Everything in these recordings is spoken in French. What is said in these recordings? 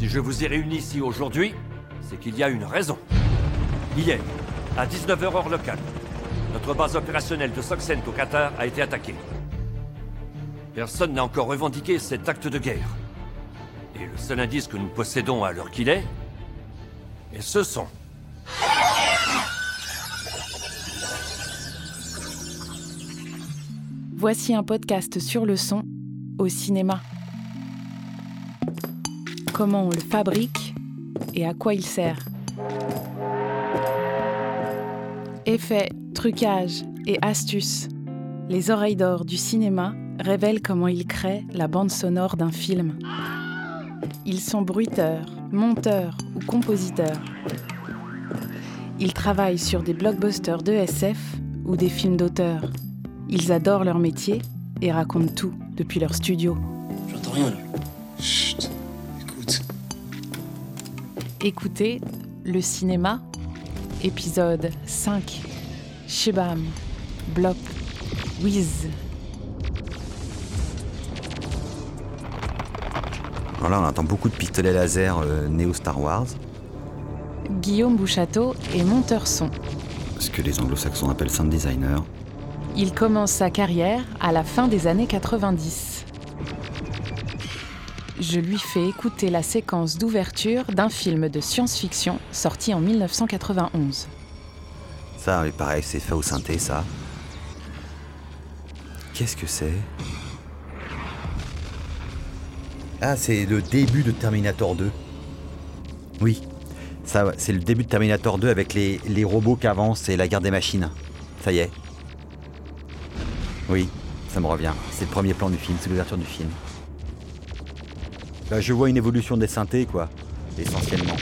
Si je vous ai réunis ici aujourd'hui, c'est qu'il y a une raison. Hier, à 19h heure locale, notre base opérationnelle de Soxent au Qatar a été attaquée. Personne n'a encore revendiqué cet acte de guerre. Et le seul indice que nous possédons à l'heure qu'il est, est ce son. Voici un podcast sur le son au cinéma. Comment on le fabrique et à quoi il sert. Effets, trucages et astuces. Les oreilles d'or du cinéma révèlent comment ils créent la bande sonore d'un film. Ils sont bruiteurs, monteurs ou compositeurs. Ils travaillent sur des blockbusters de SF ou des films d'auteur. Ils adorent leur métier et racontent tout depuis leur studio. J'entends rien là. Chut. Écoutez Le cinéma, épisode 5. Shibam, Blop, Wiz. Alors là, on entend beaucoup de pistolets laser euh, néo Star Wars, Guillaume Bouchateau est monteur son. ce que les anglo-saxons appellent sound designer. Il commence sa carrière à la fin des années 90. Je lui fais écouter la séquence d'ouverture d'un film de science-fiction sorti en 1991. Ça, pareil, c'est fait au synthé, ça. Qu'est-ce que c'est? Ah, c'est le début de Terminator 2. Oui, c'est le début de Terminator 2 avec les, les robots qui avancent et la guerre des machines. Ça y est. Oui, ça me revient. C'est le premier plan du film, c'est l'ouverture du film. Là, je vois une évolution des synthés, quoi, essentiellement.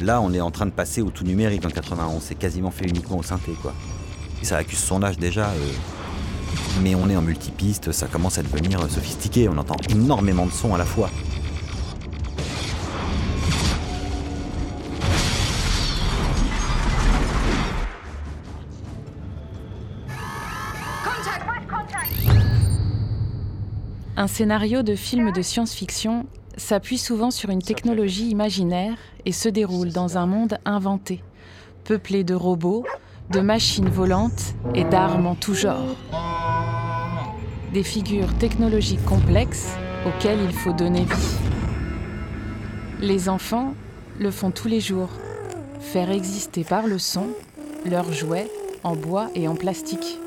Là, on est en train de passer au tout numérique en 91. C'est quasiment fait uniquement au synthé, quoi. Ça accuse son âge déjà. euh, Mais on est en multipiste, ça commence à devenir sophistiqué. On entend énormément de sons à la fois. Un scénario de film de science-fiction s'appuie souvent sur une technologie imaginaire et se déroule dans un monde inventé, peuplé de robots, de machines volantes et d'armes en tout genre. Des figures technologiques complexes auxquelles il faut donner vie. Les enfants le font tous les jours, faire exister par le son leurs jouets en bois et en plastique.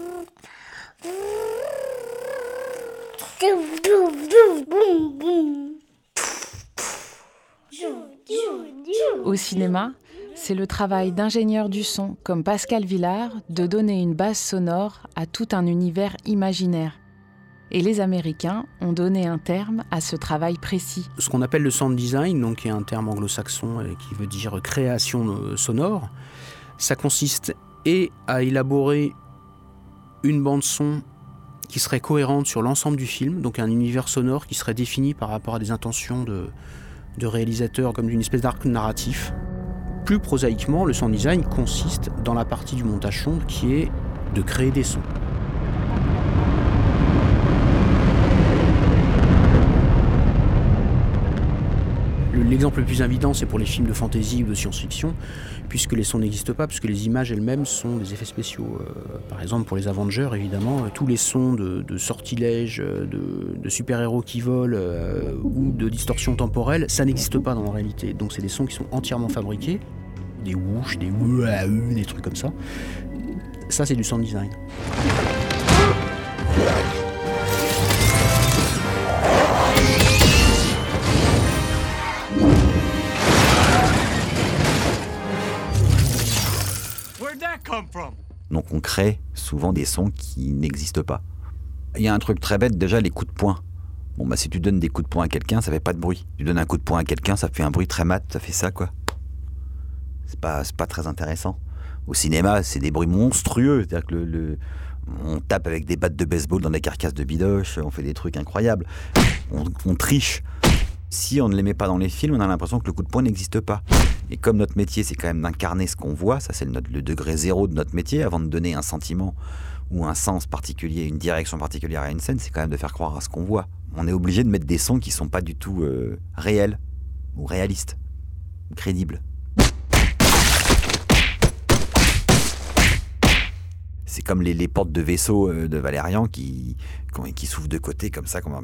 Au cinéma, c'est le travail d'ingénieurs du son comme Pascal Villard de donner une base sonore à tout un univers imaginaire. Et les Américains ont donné un terme à ce travail précis. ce qu'on appelle le sound design, donc qui est un terme anglo-saxon et qui veut dire création euh, sonore, ça consiste et à élaborer une bande son qui serait cohérente sur l'ensemble du film, donc un univers sonore qui serait défini par rapport à des intentions de, de réalisateur comme d'une espèce d'arc narratif. Plus prosaïquement, le sound design consiste dans la partie du montage son qui est de créer des sons. L'exemple le plus évident, c'est pour les films de fantasy ou de science-fiction, puisque les sons n'existent pas, puisque les images elles-mêmes sont des effets spéciaux. Euh, par exemple, pour les Avengers, évidemment, euh, tous les sons de, sortilèges, euh, de, super-héros qui volent ou de distorsion temporelle, ça n'existe pas dans la réalité. Donc, c'est des sons qui sont entièrement fabriqués, des whoosh, des ouah, des trucs comme ça. Ça, c'est du sound design. Donc on crée souvent des sons qui n'existent pas. Il y a un truc très bête, déjà les coups de poing. Bon bah si tu donnes des coups de poing à quelqu'un, ça fait pas de bruit. Tu donnes un coup de poing à quelqu'un, ça fait un bruit très mat, ça fait ça quoi. C'est pas, très intéressant. Au cinéma, c'est des bruits monstrueux. C'est-à-dire que le, on tape avec des battes de baseball dans des carcasses de bidoche, on fait des trucs incroyables. On triche. Si on ne les met pas dans les films, on a l'impression que le coup de poing n'existe pas. Et comme notre métier, c'est quand même d'incarner ce qu'on voit, ça c'est le, degré zéro de notre métier, avant de donner un sentiment ou un sens particulier, une direction particulière à une scène, c'est quand même de faire croire à ce qu'on voit. On est obligé de mettre des sons qui sont pas du tout euh, réels. ou réaliste, crédible. C'est comme les, les portes de vaisseau euh, de Valérian qui, qui, qui s'ouvrent de côté comme ça. Comme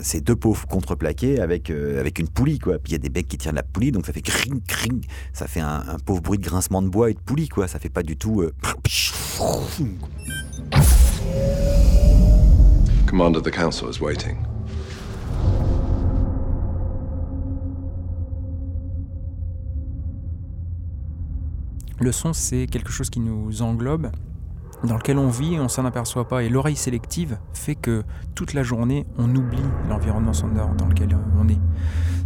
c'est deux pauvres contreplaqués avec, euh, avec une poulie, quoi. Puis il y a des becs qui tirent la poulie, donc ça fait cring, cring. Ça fait un, un pauvre bruit de grincement de bois et de poulie, quoi. Ça fait pas du tout. euh, Commander, the Council is waiting. Le son, c'est quelque chose qui nous englobe, dans lequel on vit et on s'en aperçoit pas. Et l'oreille sélective fait que toute la journée, on oublie l'environnement sonore dans lequel on est.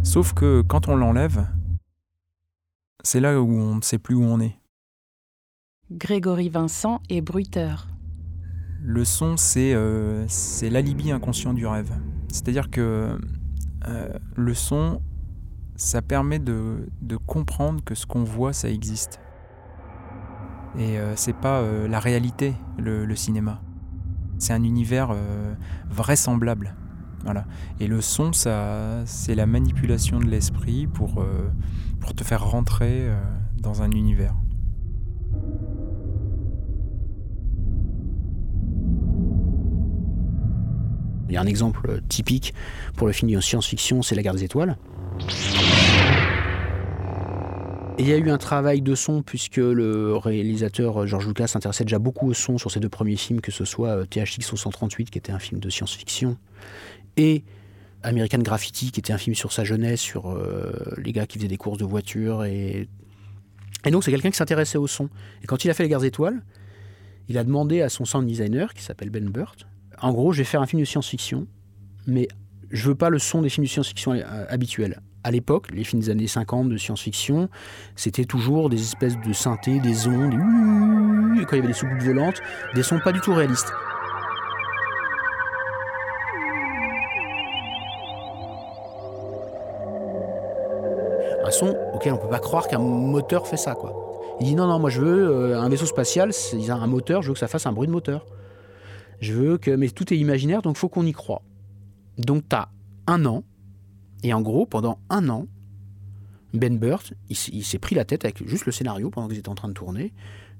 Sauf que quand on l'enlève, c'est là où on ne sait plus où on est. Grégory Vincent est bruiteur. Le son, c'est euh, l'alibi inconscient du rêve. C'est-à-dire que euh, le son, ça permet de, de comprendre que ce qu'on voit, ça existe. Et euh, c'est pas euh, la réalité, le, cinéma. C'est un univers euh, vraisemblable. Voilà. Et le son, ça, c'est la manipulation de l'esprit pour, euh, pour te faire rentrer dans un univers. Il y a un exemple typique pour le film de science-fiction, c'est La guerre des étoiles. Et il y a eu un travail de son puisque le réalisateur euh, George Lucas s'intéressait déjà beaucoup au son sur ses deux premiers films, que ce soit euh, THX 138 qui était un film de science-fiction et American Graffiti qui était un film sur sa jeunesse, sur euh, les gars qui faisaient des courses de voitures et donc c'est quelqu'un qui s'intéressait au son. Et quand il a fait Les Guerres étoiles, il a demandé à son sound designer qui s'appelle Ben Burt en gros, je vais faire un film de science-fiction, mais je veux pas le son des films de science-fiction habituels. À l'époque, les films des années 50 de science-fiction, c'était toujours des espèces de synthés, des ondes, et quand il y avait des soucoupes volantes, des sons pas du tout réalistes. Un son auquel on peut pas croire qu'un moteur fait ça, quoi. Il dit non, non, moi je veux euh, un vaisseau spatial, un moteur, je veux que ça fasse un bruit de moteur. Je veux que. Mais tout est imaginaire, donc faut qu'on y croit. Donc tu as un an, et en gros, pendant un an, Ben Burt, il, s'est pris la tête avec juste le scénario pendant qu'ils étaient en train de tourner,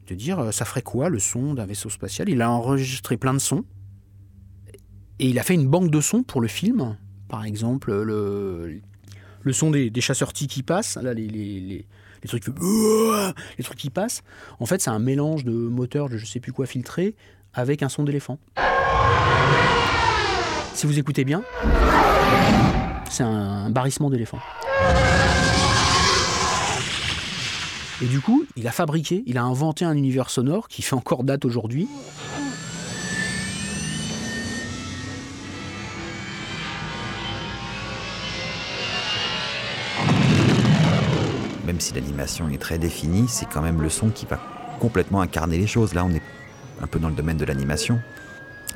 de dire euh, ça ferait quoi le son d'un vaisseau spatial? Il a enregistré plein de sons, et il a fait une banque de sons pour le film. Par exemple, le, son des, chasseurs T qui passent, là, les, les trucs qui passent. En fait, c'est un mélange de moteurs de je sais plus quoi filtré avec un son d'éléphant. Si vous écoutez bien, c'est un barrissement d'éléphant. Et du coup, il a fabriqué, il a inventé un univers sonore qui fait encore date aujourd'hui. Même si l'animation est très définie, c'est quand même le son qui va complètement incarner les choses. Là, on est un peu dans le domaine de l'animation.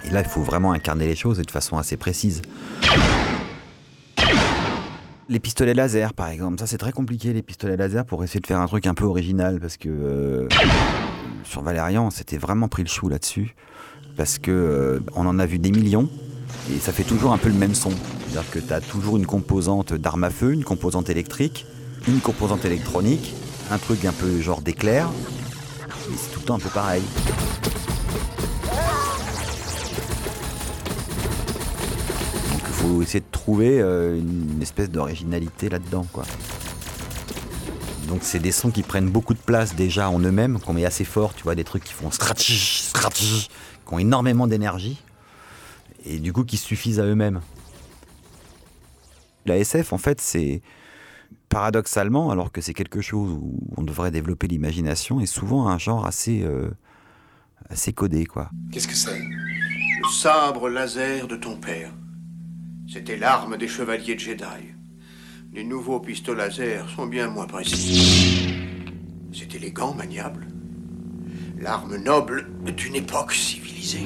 Et là, il faut vraiment incarner les choses et de façon assez précise. Les pistolets laser, par exemple, ça c'est très compliqué, les pistolets laser, pour essayer de faire un truc un peu original, parce que euh, sur Valérian, on s'était vraiment pris le chou là-dessus, parce que euh, on en a vu des millions, et ça fait toujours un peu le même son. C'est-à-dire que tu toujours une composante d'arme à feu, une composante électrique, une composante électronique, un truc un peu genre d'éclair, et c'est tout le temps un peu pareil. Faut essayer de trouver euh, une espèce d'originalité là-dedans, quoi. Donc c'est des sons qui prennent beaucoup de place déjà en eux-mêmes, qu'on met assez fort, tu vois, des trucs qui font stratégie, stratégie, qui ont énormément d'énergie, et du coup qui suffisent à eux-mêmes. La SF, en fait, c'est paradoxalement, alors que c'est quelque chose où on devrait développer l'imagination, est souvent un genre assez, euh, assez codé, quoi. Qu'est-ce que c'est? Le sabre laser de ton père. C'était l'arme des chevaliers Jedi. Les nouveaux pistolets laser sont bien moins précis. C'est élégant, maniable. L'arme noble d'une époque civilisée.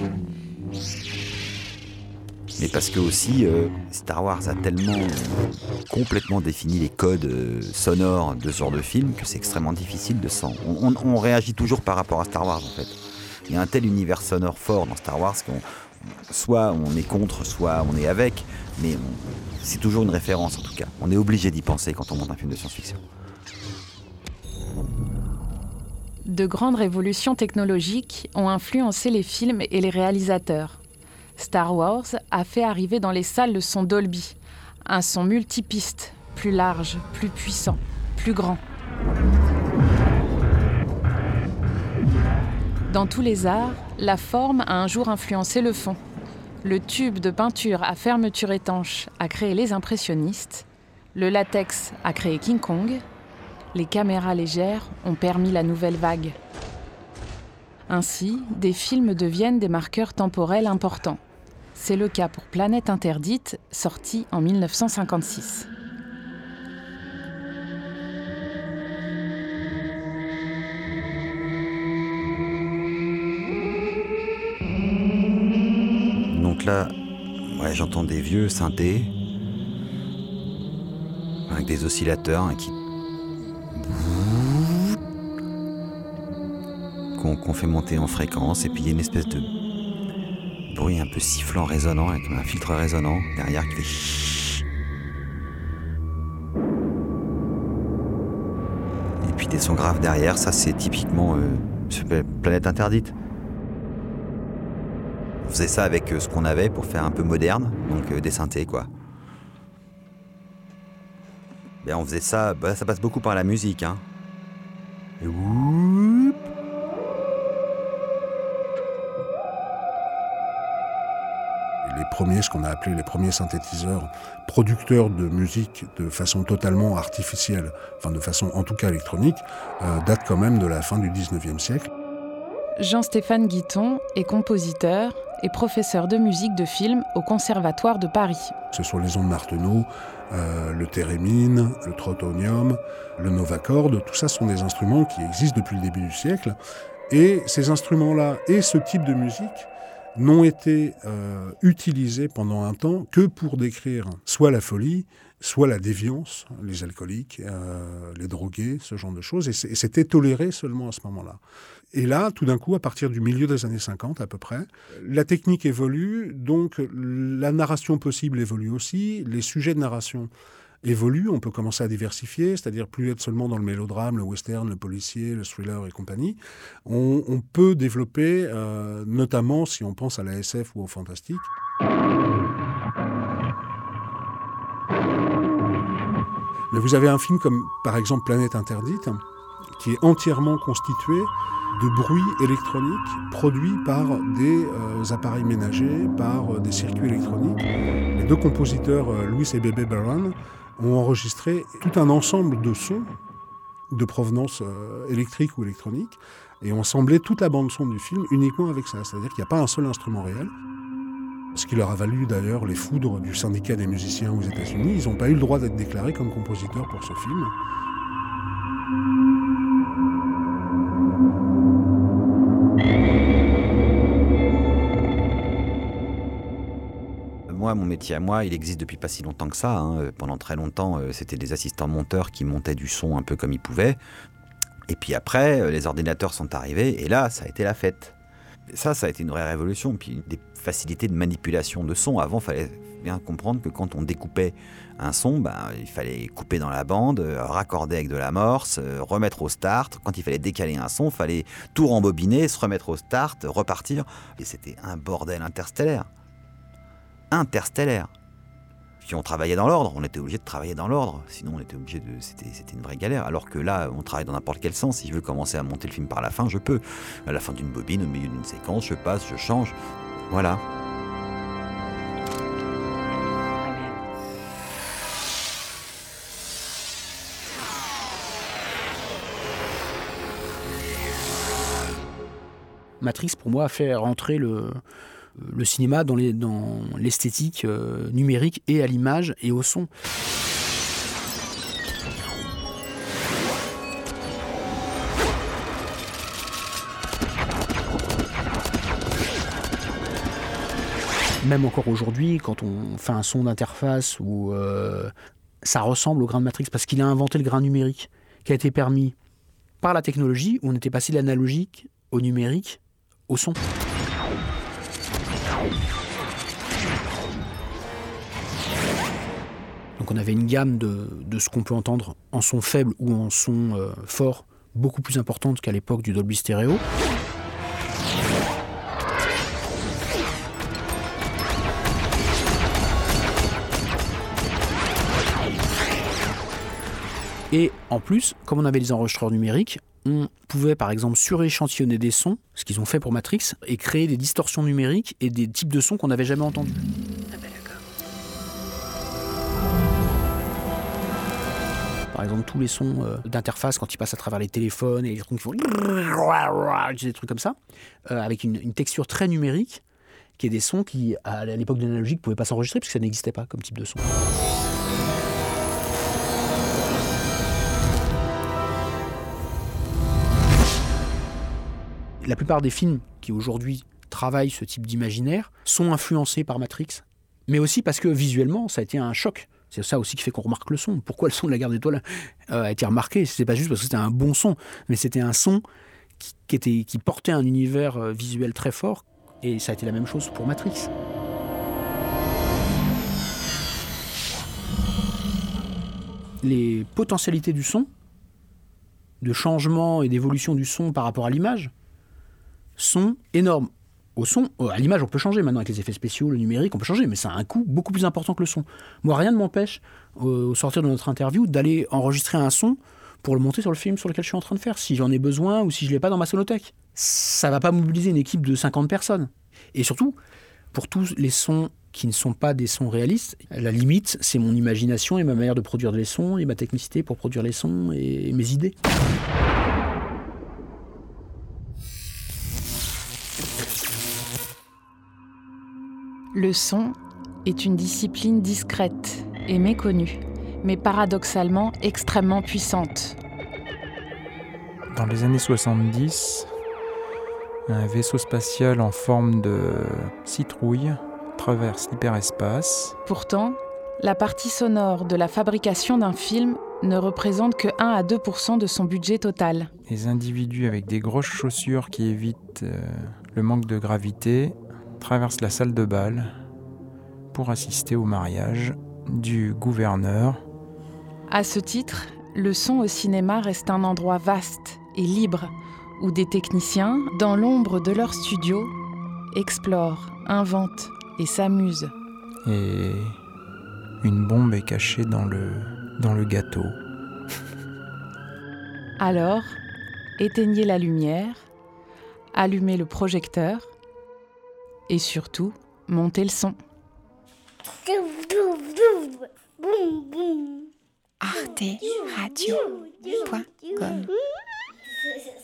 Mais parce que aussi, euh, Star Wars a tellement euh, complètement défini les codes euh, sonores de ce genre de film que c'est extrêmement difficile de s'en. On, on- on réagit toujours par rapport à Star Wars en fait. Il y a un tel univers sonore fort dans Star Wars qu'on soit on est contre, soit on est avec, mais c'est toujours une référence en tout cas. On est obligé d'y penser quand on monte un film de science-fiction. De grandes révolutions technologiques ont influencé les films et les réalisateurs. Star Wars a fait arriver dans les salles le son Dolby, un son multipiste, plus large, plus puissant, plus grand. Dans tous les arts, la forme a un jour influencé le fond. Le tube de peinture à fermeture étanche a créé les impressionnistes, le latex a créé King Kong, les caméras légères ont permis la nouvelle vague. Ainsi, des films deviennent des marqueurs temporels importants. C'est le cas pour Planète interdite, sorti en 1956. Là, ouais, j'entends des vieux synthés avec des oscillateurs hein, qui qu'on fait monter en fréquence et puis il y a une espèce de bruit un peu sifflant, résonnant, avec un filtre résonnant derrière qui fait Et puis des sons graves derrière, ça c'est typiquement euh, Planète Interdite. On faisait ça avec euh, ce qu'on avait pour faire un peu moderne, donc euh, des synthés quoi. Ben, on faisait ça, bah, ça passe beaucoup par la musique. Hein. Et les premiers, ce qu'on a appelé les premiers synthétiseurs producteurs de musique de façon totalement artificielle, enfin de façon en tout cas électronique, euh, datent quand même de la fin du 19e siècle. Jean-Stéphane Guiton est compositeur et professeur de musique de film au Conservatoire de Paris. Ce sont les ondes Marteneau, euh, le thérémine, le trotonium, le novacorde, tout ça sont des instruments qui existent depuis le début du siècle. Et ces instruments-là et ce type de musique n'ont été euh, utilisés pendant un temps que pour décrire soit la folie, soit la déviance, les alcooliques, euh, les drogués, ce genre de choses. Et c'était toléré seulement à ce moment-là. Et là, tout d'un coup, à partir du milieu des années 50 à peu près, la technique évolue, donc la narration possible évolue aussi, les sujets de narration évolue, on peut commencer à diversifier, c'est-à-dire plus être seulement dans le mélodrame, le western, le policier, le thriller et compagnie. On, peut développer, euh, notamment si on pense à la SF ou au fantastique. Vous avez un film comme par exemple Planète interdite, qui est entièrement constitué de bruits électroniques produits par des euh, appareils ménagers, par euh, des circuits électroniques. Les deux compositeurs, Louis et Bébé Baron, ont enregistré tout un ensemble de sons de provenance euh, électrique ou électronique et ont assemblé toute la bande son du film uniquement avec ça. C'est-à-dire qu'il n'y a pas un seul instrument réel. Ce qui leur a valu d'ailleurs les foudres du syndicat des musiciens aux États-Unis. Ils n'ont pas eu le droit d'être déclarés comme compositeurs pour ce film. moi, mon métier à moi, il existe depuis pas si longtemps que ça. Hein. Pendant très longtemps, euh, c'était des assistants monteurs qui montaient du son un peu comme ils pouvaient. Et puis après, euh, les ordinateurs sont arrivés et là, ça a été la fête. Ça, ça a été une vraie révolution. Puis des facilités de manipulation de son. Avant, il fallait bien comprendre que quand on découpait un son, ben, il fallait couper dans la bande, euh, raccorder avec de l'amorce, remettre au start. Quand il fallait décaler un son, il fallait tout rembobiner, se remettre au start, repartir. Et c'était un bordel interstellaire interstellaire. Puis on travaillait dans l'ordre, on était obligé de travailler dans l'ordre, sinon on était obligé de. C'était, une vraie galère. Alors que là, on travaille dans n'importe quel sens. Si je veux commencer à monter le film par la fin, je peux. À la fin d'une bobine, au milieu d'une séquence, je passe, je change. Voilà. Matrix, pour moi, a fait rentrer le, le cinéma dans l'esthétique euh, numérique et à l'image et au son. Même encore aujourd'hui, quand on fait un son d'interface où euh, ça ressemble au grain de Matrix, parce qu'il a inventé le grain numérique, qui a été permis par la technologie, où on était passé de l'analogique au numérique, au son. Donc on avait une gamme de, ce qu'on peut entendre en son faible ou en son euh, fort beaucoup plus importante qu'à l'époque du Dolby Stereo. Et en plus, comme on avait les enregistreurs numériques, on pouvait par exemple suréchantillonner des sons, ce qu'ils ont fait pour Matrix, et créer des distorsions numériques et des types de sons qu'on n'avait jamais entendus. Par exemple, tous les sons euh, d'interface quand ils passent à travers les téléphones et les trucs qui font des trucs comme ça, euh, avec une, une texture très numérique, qui est des sons qui, à l'époque de l'analogique, ne pouvaient pas s'enregistrer parce que ça n'existait pas comme type de son. La plupart des films qui aujourd'hui travaillent ce type d'imaginaire sont influencés par Matrix, mais aussi parce que visuellement, ça a été un choc. C'est ça aussi qui fait qu'on remarque le son. Pourquoi le son de la guerre d'étoiles euh, a été remarqué? C'est pas juste parce que c'était un bon son, mais c'était un son qui, qui portait un univers euh, visuel très fort. Et ça a été la même chose pour Matrix. Les potentialités du son, de changement et d'évolution du son par rapport à l'image, sont énormes. Au son, euh, à l'image, on peut changer maintenant avec les effets spéciaux, le numérique, on peut changer, mais ça a un coût beaucoup plus important que le son. Moi, rien ne m'empêche, euh, au sortir de notre interview, d'aller enregistrer un son pour le monter sur le film sur lequel je suis en train de faire, si j'en ai besoin ou si je l'ai pas dans ma sonothèque. Ça va pas mobiliser une équipe de 50 personnes. Et surtout, pour tous les sons qui ne sont pas des sons réalistes, la limite, c'est mon imagination et ma manière de produire les sons et ma technicité pour produire les sons et mes idées. Le son est une discipline discrète et méconnue, mais paradoxalement extrêmement puissante. Dans les années 70, un vaisseau spatial en forme de citrouille traverse l'hyperespace. Pourtant, la partie sonore de la fabrication d'un film ne représente que 1 à 2% de son budget total. Les individus avec des grosses chaussures qui évitent euh, le manque de gravité traversent la salle de bal pour assister au mariage du gouverneur. À ce titre, le son au cinéma reste un endroit vaste et libre où des techniciens, dans l'ombre de leur studio, explorent, inventent et s'amusent. Et une bombe est cachée dans le, dans le gâteau. Alors, éteignez la lumière, allumez le projecteur et surtout, montez le son. Arte Radio. Point com.